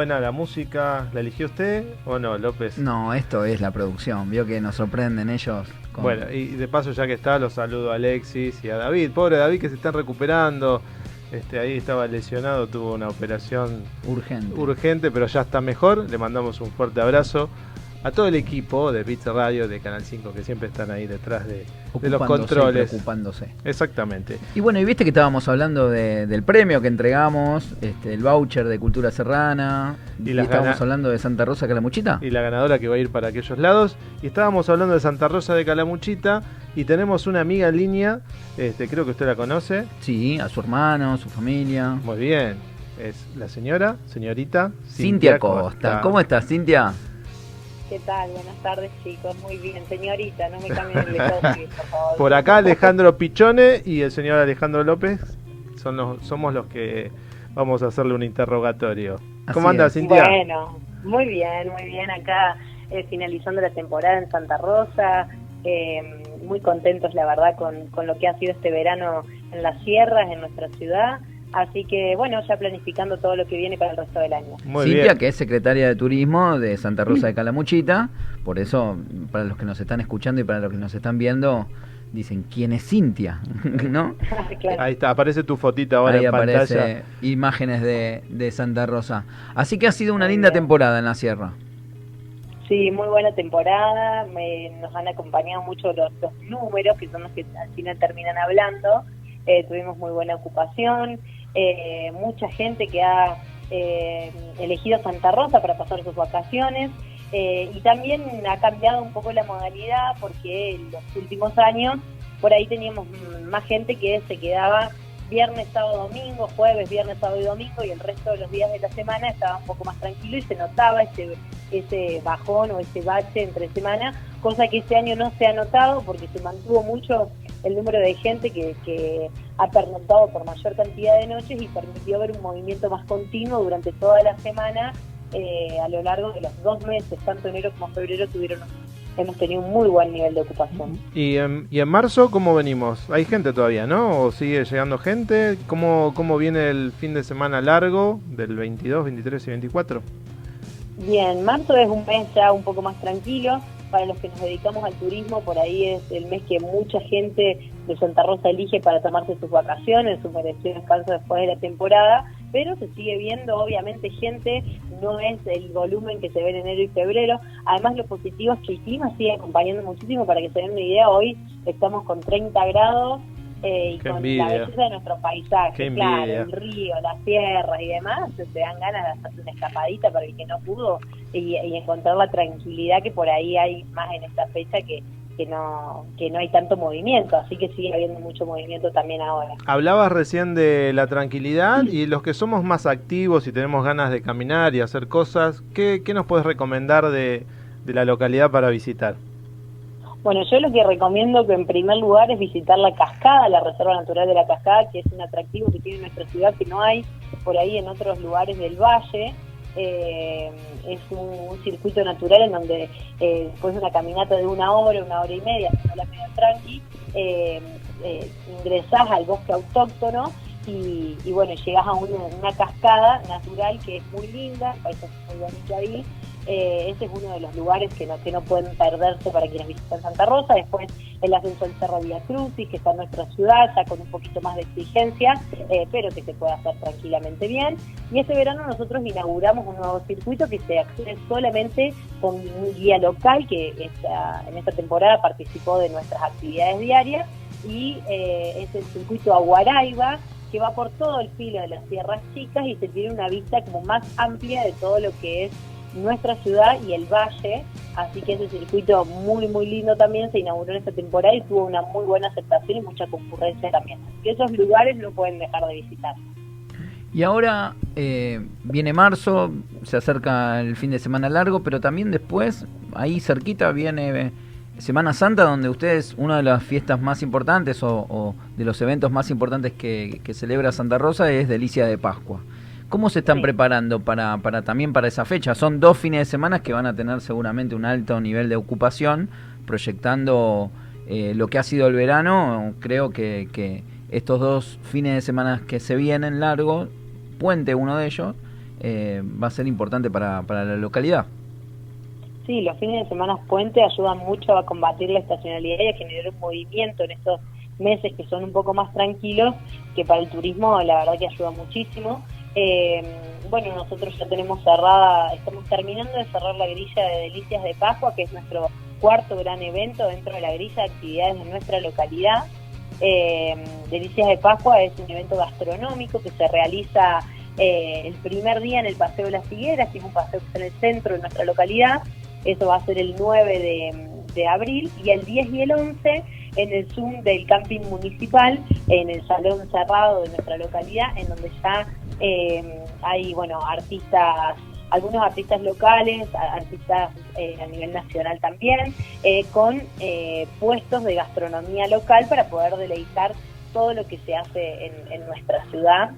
buena la música. ¿La eligió usted o no, López? No, esto es la producción. Vio que nos sorprenden ellos. Bueno, y de paso, ya que está, los saludo a Alexis y a David. Pobre David que se están recuperando. Este, ahí estaba lesionado, tuvo una operación urgente. urgente, pero ya está mejor. Le mandamos un fuerte abrazo a todo el equipo de Pizza Radio, de Canal 5, que siempre están ahí detrás de, los controles. Ocupándose. Exactamente. Y bueno, y viste que estábamos hablando del premio que entregamos, este, el voucher de Cultura Serrana, y, estábamos hablando de Santa Rosa Calamuchita. Y la ganadora que va a ir para aquellos lados. Y estábamos hablando de Santa Rosa de Calamuchita, y tenemos una amiga en línea, este, creo que usted la conoce. Sí, a su hermano, su familia. Muy bien. Es la señora, señorita Cintia, Costa. ¿Cómo estás, Cintia? ¿Qué tal? Buenas tardes, chicos. Muy bien, señorita, no me cambien el toque, por favor. Por acá Alejandro Pichone y el señor Alejandro López son los, somos los que vamos a hacerle un interrogatorio. ¿Cómo anda, Cintia? Bueno, muy bien, muy bien. Acá eh, finalizando la temporada en Santa Rosa. Eh, muy contentos, la verdad, con, con lo que ha sido este verano en las sierras, en nuestra ciudad. Así que bueno, ya planificando todo lo que viene para el resto del año. Cintia, que es secretaria de Turismo de Santa Rosa de Calamuchita, por eso para los que nos están escuchando y para los que nos están viendo, dicen, ¿quién es Cintia? ¿No? Ahí está, aparece tu fotita ahora Ahí en aparece pantalla. imágenes de, de Santa Rosa. Así que ha sido una linda temporada en la sierra. Sí, muy buena temporada, nos han acompañado mucho los, los números, que son los que al final terminan hablando. Eh, tuvimos muy buena ocupación, eh, mucha gente que ha eh, elegido Santa Rosa para pasar sus vacaciones. Eh, y también ha cambiado un poco la modalidad porque en los últimos años por ahí teníamos más gente que se quedaba viernes, sábado, domingo, jueves, viernes, sábado y domingo y el resto de los días de la semana estaba un poco más tranquilo y se notaba ese, ese bajón o ese bache entre semana, cosa que este año no se ha notado porque se mantuvo mucho el número de gente que, que ha pernoctado por mayor cantidad de noches y permitió ver un movimiento más continuo durante toda la semana eh, a lo largo de los dos meses, tanto enero como febrero tuvieron hemos tenido un muy buen nivel de ocupación. ¿Y en, y en marzo cómo venimos? ¿Hay gente todavía, no? ¿O sigue llegando gente? ¿Cómo, ¿Cómo viene el fin de semana largo del 22, 23 y 24? Bien, marzo es un mes ya un poco más tranquilo para los que nos dedicamos al turismo, por ahí es el mes que mucha gente de Santa Rosa elige para tomarse sus vacaciones, su merecido descanso después de la temporada, pero se sigue viendo obviamente gente, no es el volumen que se ve en enero y febrero, además lo positivo es que el clima sigue acompañando muchísimo, para que se den una idea, hoy estamos con 30 grados, eh, y con la belleza de nuestro paisaje, claro, el río, las tierras y demás, se dan ganas de hacer una escapadita para el que no pudo y, encontrar la tranquilidad que por ahí hay más en esta fecha que, que no que no hay tanto movimiento, así que sigue habiendo mucho movimiento también ahora. Hablabas recién de la tranquilidad y los que somos más activos y tenemos ganas de caminar y hacer cosas, ¿qué, qué nos puedes recomendar de, de la localidad para visitar? Bueno, yo lo que recomiendo que en primer lugar es visitar la cascada, la Reserva Natural de la Cascada, que es un atractivo que tiene nuestra ciudad que no hay por ahí en otros lugares del valle. Eh, es un, circuito natural en donde eh, después de una caminata de una hora, una hora y media, la media tranqui, eh, eh, ingresás al bosque autóctono y, bueno, llegas a una, una, cascada natural que es muy linda, paisaje muy bonito ahí, eh, ese es uno de los lugares que no, que no pueden perderse para quienes visitan Santa Rosa. Después el ascenso del Cerro Vía Crucis, que está en nuestra ciudad, ya con un poquito más de exigencia, eh, pero que se puede hacer tranquilamente bien. Y este verano nosotros inauguramos un nuevo circuito que se accede solamente con un guía local que en esta temporada participó de nuestras actividades diarias y eh, es el circuito Aguaraiba que va por todo el filo de las Sierras Chicas y se tiene una vista como más amplia de todo lo que es nuestra ciudad y el valle, así que ese circuito muy muy lindo también se inauguró en esta temporada y tuvo una muy buena aceptación y mucha concurrencia también. que esos lugares no pueden dejar de visitar. Y ahora eh, viene marzo, se acerca el fin de semana largo, pero también después, ahí cerquita, viene Semana Santa, donde ustedes, una de las fiestas más importantes o, de los eventos más importantes que, que celebra Santa Rosa es Delicia de Pascua. ¿Cómo se están preparando para, para también para esa fecha? Son dos fines de semana que van a tener seguramente un alto nivel de ocupación, proyectando eh, lo que ha sido el verano. Creo que, que, estos dos fines de semana que se vienen largos, puente uno de ellos, eh, va a ser importante para, para la localidad. Sí, los fines de semana puente ayudan mucho a combatir la estacionalidad y a generar un movimiento en estos meses que son un poco más tranquilos, que para el turismo la verdad que ayuda muchísimo. Eh, bueno, nosotros ya tenemos cerrada, estamos terminando de cerrar la grilla de Delicias de Pascua, que es nuestro cuarto gran evento dentro de la grilla de actividades de nuestra localidad. Eh, Delicias de Pascua es un evento gastronómico que se realiza eh, el primer día en el Paseo de las Figueras, que es un paseo que está en el centro de nuestra localidad. Eso va a ser el 9 de, de abril y el 10 y el 11 en el Zoom del camping municipal, en el salón cerrado de nuestra localidad, en donde ya eh, hay, bueno, artistas, algunos artistas locales, artistas eh, a nivel nacional también, eh, con puestos de gastronomía local para poder deleitar todo lo que se hace en, nuestra ciudad.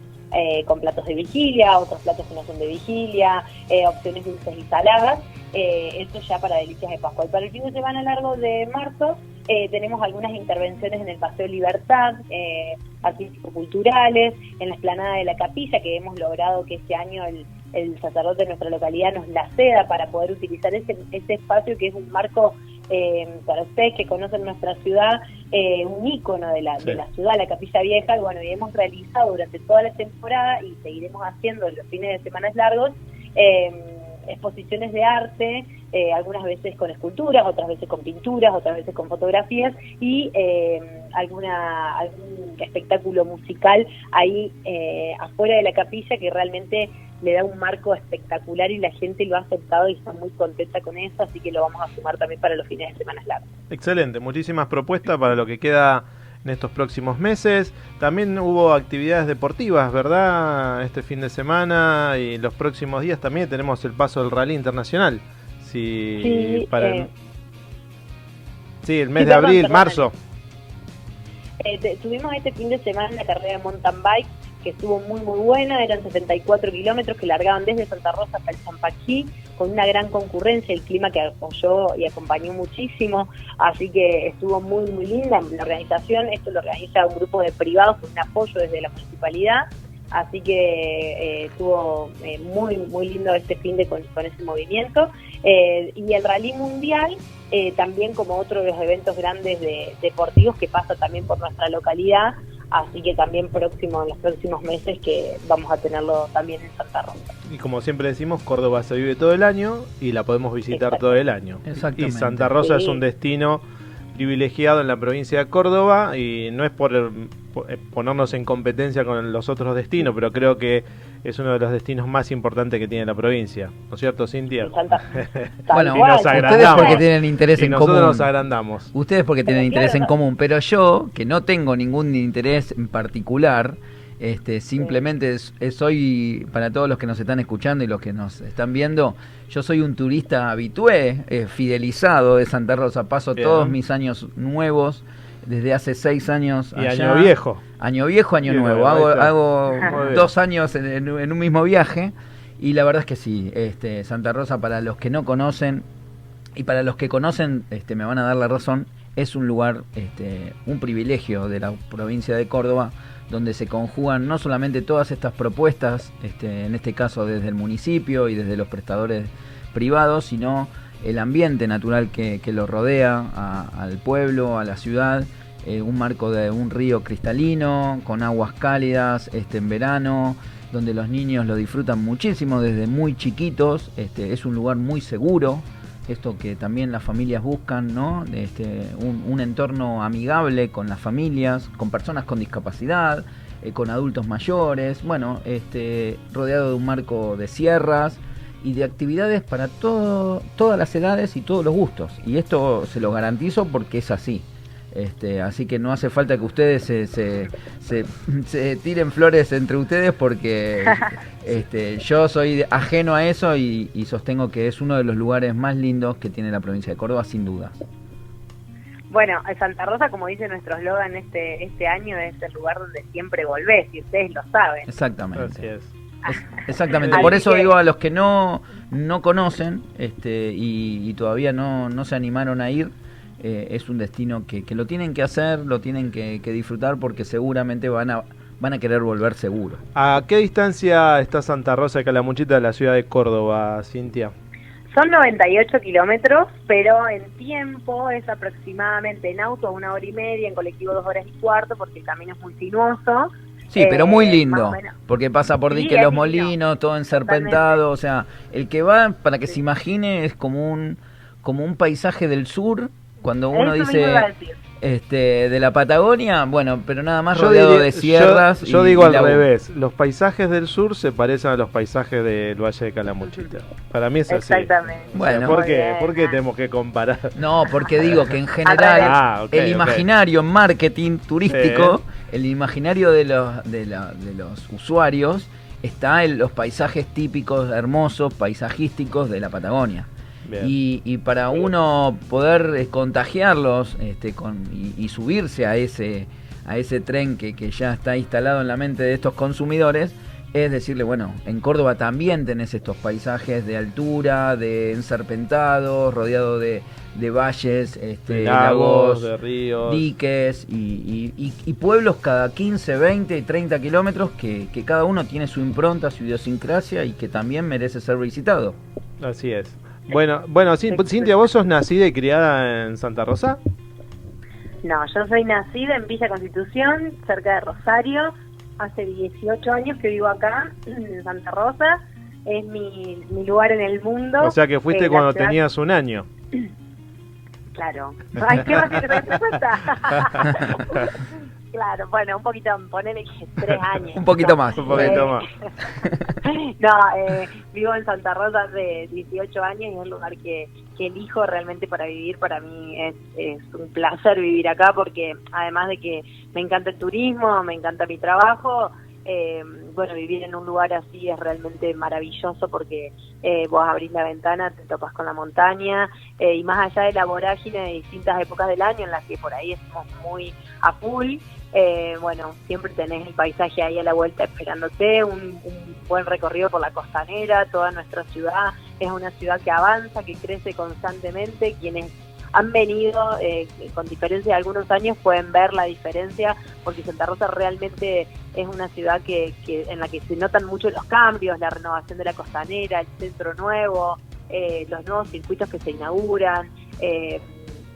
con platos de vigilia, otros platos que no son de vigilia, opciones dulces y saladas, esto ya para delicias de Pascua. Y para el fin de semana largo de marzo eh, tenemos algunas intervenciones en el Paseo Libertad, eh, artístico-culturales, en la explanada de la capilla, que hemos logrado que este año el, sacerdote de nuestra localidad nos la ceda para poder utilizar ese, ese espacio que es un marco eh, para ustedes que conocen nuestra ciudad, eh, un ícono de la, de la ciudad, la Capilla Vieja, y bueno, y hemos realizado durante toda la temporada y seguiremos haciendo en los fines de semanas largos exposiciones de arte, eh, algunas veces con esculturas, otras veces con pinturas, otras veces con fotografías y eh, alguna algún espectáculo musical ahí eh, afuera de la capilla que realmente le da un marco espectacular y la gente lo ha aceptado y está muy contenta con eso, así que lo vamos a sumar también para los fines de semana largos. Excelente, muchísimas propuestas para lo que queda en estos próximos meses. También hubo actividades deportivas, ¿verdad? Este fin de semana y los próximos días también tenemos el paso del Rally Internacional. sí, para el, sí, el mes de abril, marzo. Eh, tuvimos este fin de semana la carrera de mountain bike que estuvo muy muy buena, eran 74 kilómetros que largaban desde Santa Rosa hasta el Champaquí, con una gran concurrencia, el clima que apoyó y acompañó muchísimo, así que estuvo muy muy linda la organización, esto lo organiza un grupo de privados con un apoyo desde la municipalidad, así que eh, estuvo eh, muy muy lindo este fin de con, ese movimiento, eh, y el rally mundial también como otro de los eventos grandes de, deportivos que pasa también por nuestra localidad, así que también próximo en los próximos meses que vamos a tenerlo también en Santa Rosa. Y como siempre decimos, Córdoba se vive todo el año y la podemos visitar todo el año. Y Santa Rosa es un destino privilegiado en la provincia de Córdoba y no es por eh, ponernos en competencia con los otros destinos, pero creo que es uno de los destinos más importantes que tiene la provincia, ¿no es cierto, Cintia? bueno, ustedes porque tienen interés en común. nos agrandamos. Ustedes porque tienen interés en común, pero yo, que no tengo ningún interés en particular, este, simplemente soy, para todos los que nos están escuchando y los que nos están viendo, yo soy un turista habitué, eh, fidelizado de Santa Rosa, paso todos mis años nuevos desde hace seis años. Y año viejo. Año viejo, año nuevo. Hago, hago dos años en, un mismo viaje. Y la verdad es que sí, este, Santa Rosa, para los que no conocen, y para los que conocen, este, me van a dar la razón, es un lugar, este, un privilegio de la provincia de Córdoba, donde se conjugan no solamente todas estas propuestas, este, en este caso desde el municipio y desde los prestadores privados, sino el ambiente natural que, lo rodea al pueblo, a la ciudad, eh, un marco de un río cristalino, con aguas cálidas este, en verano, donde los niños lo disfrutan muchísimo desde muy chiquitos, este, es un lugar muy seguro, esto que también las familias buscan, ¿no? Este, un, entorno amigable con las familias, con personas con discapacidad, eh, con adultos mayores, bueno, este, rodeado de un marco de sierras, y de actividades para todas las edades y todos los gustos. Y esto se lo garantizo porque es así. Este, así que no hace falta que ustedes se, se, se, tiren flores entre ustedes porque este, yo soy ajeno a eso y, sostengo que es uno de los lugares más lindos que tiene la provincia de Córdoba, sin duda. Bueno, Santa Rosa, como dice nuestro eslogan este, este año, es el lugar donde siempre volvés y ustedes lo saben. Exactamente exactamente, por eso digo a los que no, no conocen este, y, todavía no, no, se animaron a ir, eh, es un destino que, que, lo tienen que hacer, lo tienen que, disfrutar porque seguramente van a, van a querer volver seguro. ¿A qué distancia está Santa Rosa de Calamuchita de la ciudad de Córdoba, Cintia? Son 98 kilómetros, pero en tiempo es aproximadamente en auto una hora y media, en colectivo dos horas y cuarto, porque el camino es muy sinuoso. Sí, pero muy eh, lindo, porque pasa por Dique Los Molinos, todo enserpentado, o sea, el que va, para que se imagine, es como un, como un paisaje del sur, cuando uno dice este, de la Patagonia, bueno, pero nada más rodeado de sierras. Yo, digo al revés, los paisajes del sur se parecen a los paisajes del Valle de Calamuchita. Para mí es así. Exactamente. Bueno, ¿por qué? ¿por qué tenemos que comparar? No, porque digo que en general ah, el imaginario en marketing turístico, el imaginario de los, de, de los usuarios está en los paisajes típicos, hermosos, paisajísticos de la Patagonia. Y, para uno poder contagiarlos este, y, subirse a ese, a ese tren que, ya está instalado en la mente de estos consumidores, es decirle, bueno, en Córdoba también tenés estos paisajes de altura, de enserpentados, rodeado de, valles, este, lagos, de ríos, diques y, pueblos cada 15, 20 y 30 kilómetros que, que cada uno tiene su impronta, su idiosincrasia y que también merece ser visitado. Así es. Bueno, bueno, Cintia, ¿vos sos nacida y criada en Santa Rosa? No, yo soy nacida en Villa Constitución, cerca de Rosario. Hace 18 años que vivo acá, en Santa Rosa. Es mi, mi lugar en el mundo. O sea que fuiste cuando tenías un año. Claro. Ay, ¿qué va a ser? Claro, bueno, un poquito, ponele tres años. un poquito más, un poquito más. no, eh, vivo en Santa Rosa hace 18 años y es un lugar que, que elijo realmente para vivir. Para mí es, es un placer vivir acá porque además de que me encanta el turismo, me encanta mi trabajo, eh, bueno, vivir en un lugar así es realmente maravilloso porque eh, vos abrís la ventana, te topas con la montaña eh, y más allá de la vorágine de distintas épocas del año en las que por ahí estamos muy a full, eh, bueno, siempre tenés el paisaje ahí a la vuelta esperándote, un, buen recorrido por la costanera, toda nuestra ciudad. Es una ciudad que avanza, que crece constantemente, quienes han venido eh, con diferencia de algunos años pueden ver la diferencia porque Santa Rosa realmente es una ciudad que, que en la que se notan mucho los cambios, la renovación de la costanera, el centro nuevo, eh, los nuevos circuitos que se inauguran, eh,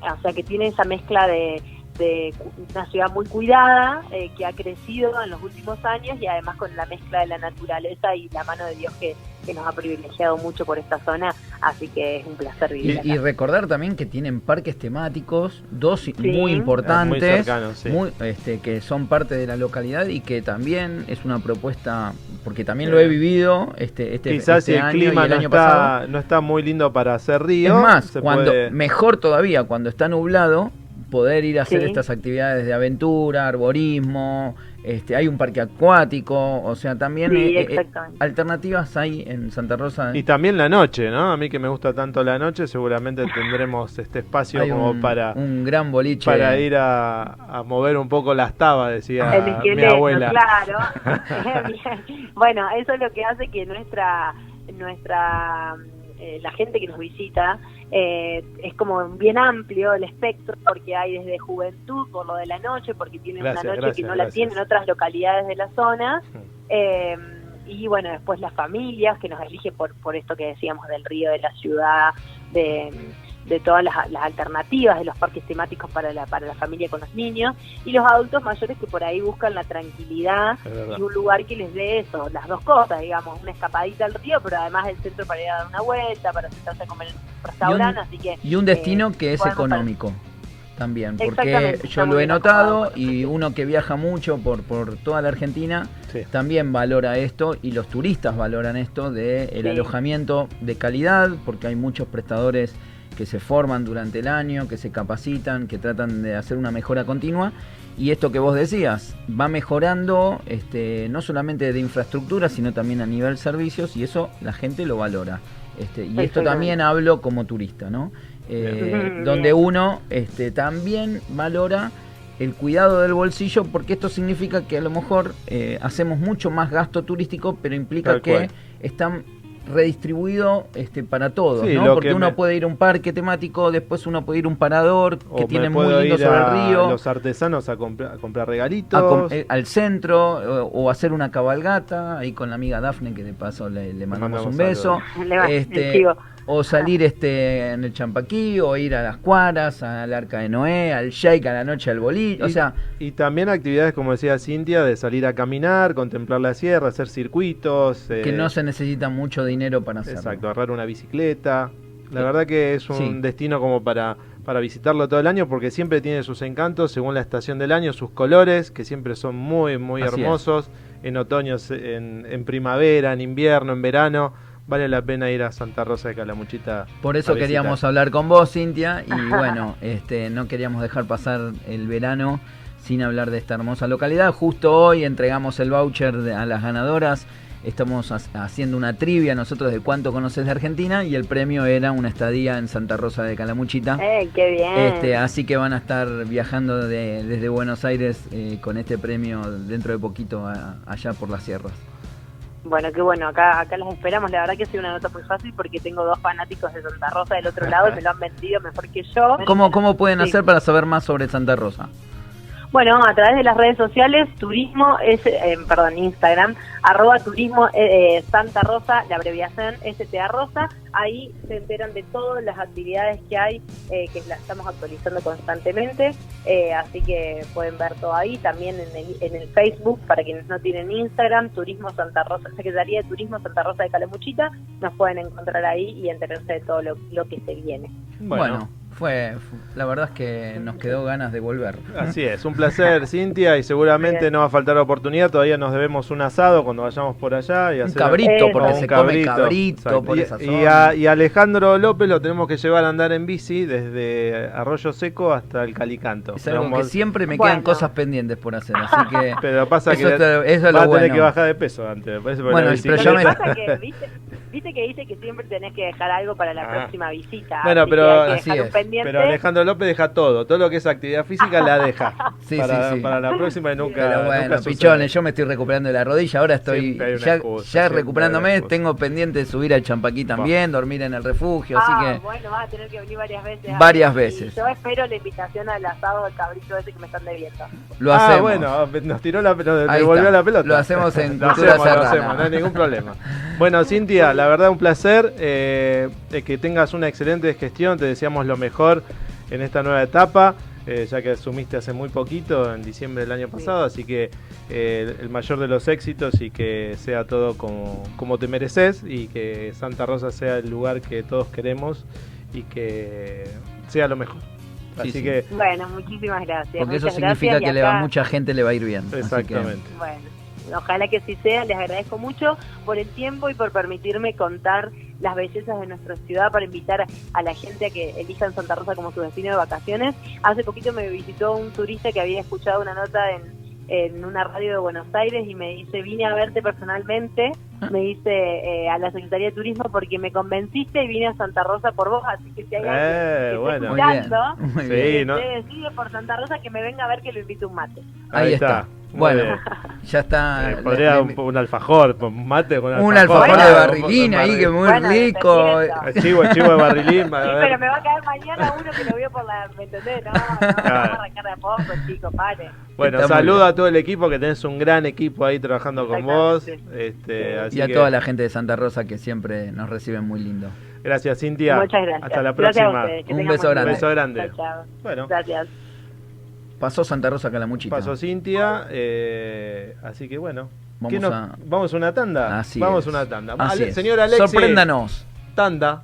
o sea que tiene esa mezcla de de una ciudad muy cuidada, eh, que ha crecido en los últimos años y además con la mezcla de la naturaleza y la mano de Dios que, nos ha privilegiado mucho por esta zona, así que es un placer vivir. Y, y recordar también que tienen parques temáticos, dos muy importantes, muy este, que son parte de la localidad y que también es una propuesta, porque también lo he vivido este, este, Quizás este el clima no, está, no está muy lindo para hacer río. Es más, cuando, mejor todavía, cuando está nublado, poder ir a hacer estas actividades de aventura, arborismo, este, hay un parque acuático, o sea, también eh, eh, alternativas hay en Santa Rosa. Y también la noche, ¿no? A mí que me gusta tanto la noche, seguramente tendremos este espacio como para un gran boliche para ir a, mover un poco las tabas, decía mi abuela. Claro. bueno, eso es lo que hace que nuestra nuestra eh, la gente que nos visita eh, es como bien amplio el espectro porque hay desde juventud por lo de la noche porque tienen una noche que no la tienen otras localidades de la zona. Eh, y bueno después las familias que nos eligen por por esto que decíamos del río de la ciudad de de todas las, alternativas de los parques temáticos para la, para la familia con los niños y los adultos mayores que por ahí buscan la tranquilidad y un lugar que les dé eso, las dos cosas, digamos, una escapadita al río, pero además el centro para ir a dar una vuelta, para sentarse a comer en un restaurante, así que... Y un destino eh, que es económico. También, porque yo lo he notado y uno que viaja mucho por, por toda la Argentina también valora esto y los turistas valoran esto de el alojamiento de calidad, porque hay muchos prestadores que se forman durante el año, que se capacitan, que tratan de hacer una mejora continua. Y esto que vos decías, va mejorando este, no solamente de infraestructura, sino también a nivel servicios, y eso la gente lo valora. Este, y esto también hablo como turista, ¿no? Eh, donde uno este, también valora el cuidado del bolsillo, porque esto significa que a lo mejor eh, hacemos mucho más gasto turístico, pero implica que están redistribuido este, para todos, ¿no? Porque uno puede ir a un parque temático, después uno puede ir a un parador que tiene muy lindo sobre el río. los artesanos a, comprar regalitos. Eh, al centro, o, hacer una cabalgata, ahí con la amiga Dafne, que de paso le, mandamos, un beso. Este, o salir este en el Champaquí, o ir a las Cuaras, al Arca de Noé, al Shake, a la noche al bolillo, o sea... Y también actividades, como decía Cintia, de salir a caminar, contemplar la sierra, hacer circuitos... Que no eh, se necesita mucho dinero para hacerlo. Exacto, agarrar una bicicleta. La verdad que es un destino como para, para visitarlo todo el año porque siempre tiene sus encantos según la estación del año, sus colores, que siempre son muy, muy hermosos. En otoño, en, en primavera, en invierno, en verano vale la pena ir a Santa Rosa de Calamuchita. Por eso queríamos hablar con vos, Cintia, y bueno, este, no queríamos dejar pasar el verano sin hablar de esta hermosa localidad. Justo hoy entregamos el voucher a las ganadoras. Estamos haciendo una trivia nosotros de cuánto conoces de Argentina y el premio era una estadía en Santa Rosa de Calamuchita. ¡Eh, qué bien! Este, así que van a estar viajando desde Buenos Aires eh, con este premio dentro de poquito allá por las sierras. Bueno, qué bueno, acá acá las esperamos. La verdad que ha sido una nota muy fácil porque tengo dos fanáticos de Santa Rosa del otro lado y me lo han vendido mejor que yo. ¿Cómo, cómo pueden hacer para saber más sobre Santa Rosa? Bueno, a través de las redes sociales, turismo es, eh, perdón, Instagram, arroba turismo eh, eh, Santa Rosa, la abreviación STA Rosa, ahí se enteran de todas las actividades que hay, que las estamos actualizando constantemente, así que pueden ver todo ahí, también en el, en el Facebook, para quienes no tienen Instagram, Turismo Santa Rosa, Secretaría de Turismo Santa Rosa de Calamuchita, nos pueden encontrar ahí y enterarse de todo lo, lo que se viene. bueno fue, la verdad es que nos quedó ganas de volver. Así es, un placer Cintia y seguramente no va a faltar oportunidad, todavía nos debemos un asado cuando vayamos por allá. Y un cabrito, porque se come cabrito por esa y, a, y, Alejandro López lo tenemos que llevar a andar en bici desde Arroyo Seco hasta el Calicanto. Es algo que siempre me quedan cosas pendientes por hacer, así que... Pero pasa que eso va a tener que bajar de peso antes. Bueno, pero yo me... que, ¿viste? Viste que dice que siempre tenés que dejar algo para la ah. próxima visita. Bueno, pero así es. Pero Alejandro López deja todo, todo lo que es actividad física la deja. sí, para, sí, sí. para la próxima y nunca. Pero bueno, pichones, yo me estoy recuperando de la rodilla, ahora estoy ya, ya recuperándome, tengo pendiente de subir al Champaquí también, dormir en el refugio, así ah, que. Bueno, vas a tener que venir varias veces. Varias veces. Yo espero la invitación al asado del cabrito ese que me están debiendo. Lo ah, hacemos. bueno, nos tiró la pelota, devolvió la pelota. Lo hacemos en lo hacemos, lo hacemos, no hay ningún problema. Bueno, Cintia, la verdad un placer. Eh, que tengas una excelente gestión. Te deseamos lo mejor en esta nueva etapa. Eh, ya que asumiste hace muy poquito, en diciembre del año pasado, así que eh, el mayor de los éxitos y que sea todo como, como te mereces y que Santa Rosa sea el lugar que todos queremos y que sea lo mejor. Así que bueno, muchísimas gracias. Porque eso significa que le va, mucha gente le va a ir bien. Exactamente. bueno ojalá que así sea, les agradezco mucho por el tiempo y por permitirme contar las bellezas de nuestra ciudad para invitar a la gente a que elijan Santa Rosa como su destino de vacaciones. Hace poquito me visitó un turista que había escuchado una nota en, una radio de Buenos Aires y me dice, vine a verte personalmente, ah. me dice eh, a la Secretaría de Turismo porque me convenciste y vine a Santa Rosa por vos, así que si hay alguien que bueno. por Santa Rosa que me venga a ver que lo invite un mate. Ahí, está. Bueno, ya está. Eh, podría un, alfajor, un mate con un alfajor. de barrilín ahí, que muy rico. chivo, chivo de barrilín. Sí, pero me va a caer mañana uno que lo vio por la. ¿Me entendés? No, no, vamos a arrancar de a poco, chico, pare. Bueno, saludo a todo el equipo, que tenés un gran equipo ahí trabajando con vos. Este, y a toda la gente de Santa Rosa que siempre nos reciben muy lindo. Gracias, Cintia. Muchas gracias. Hasta la próxima. Un beso grande. Un beso grande. Bueno. Gracias. Pasó Santa Rosa Calamuchita. Pasó Cintia, eh, así que bueno. Vamos, a... ¿Vamos a una tanda? Vamos a una tanda. Así Señor Alexis. Sorpréndanos. Tanda.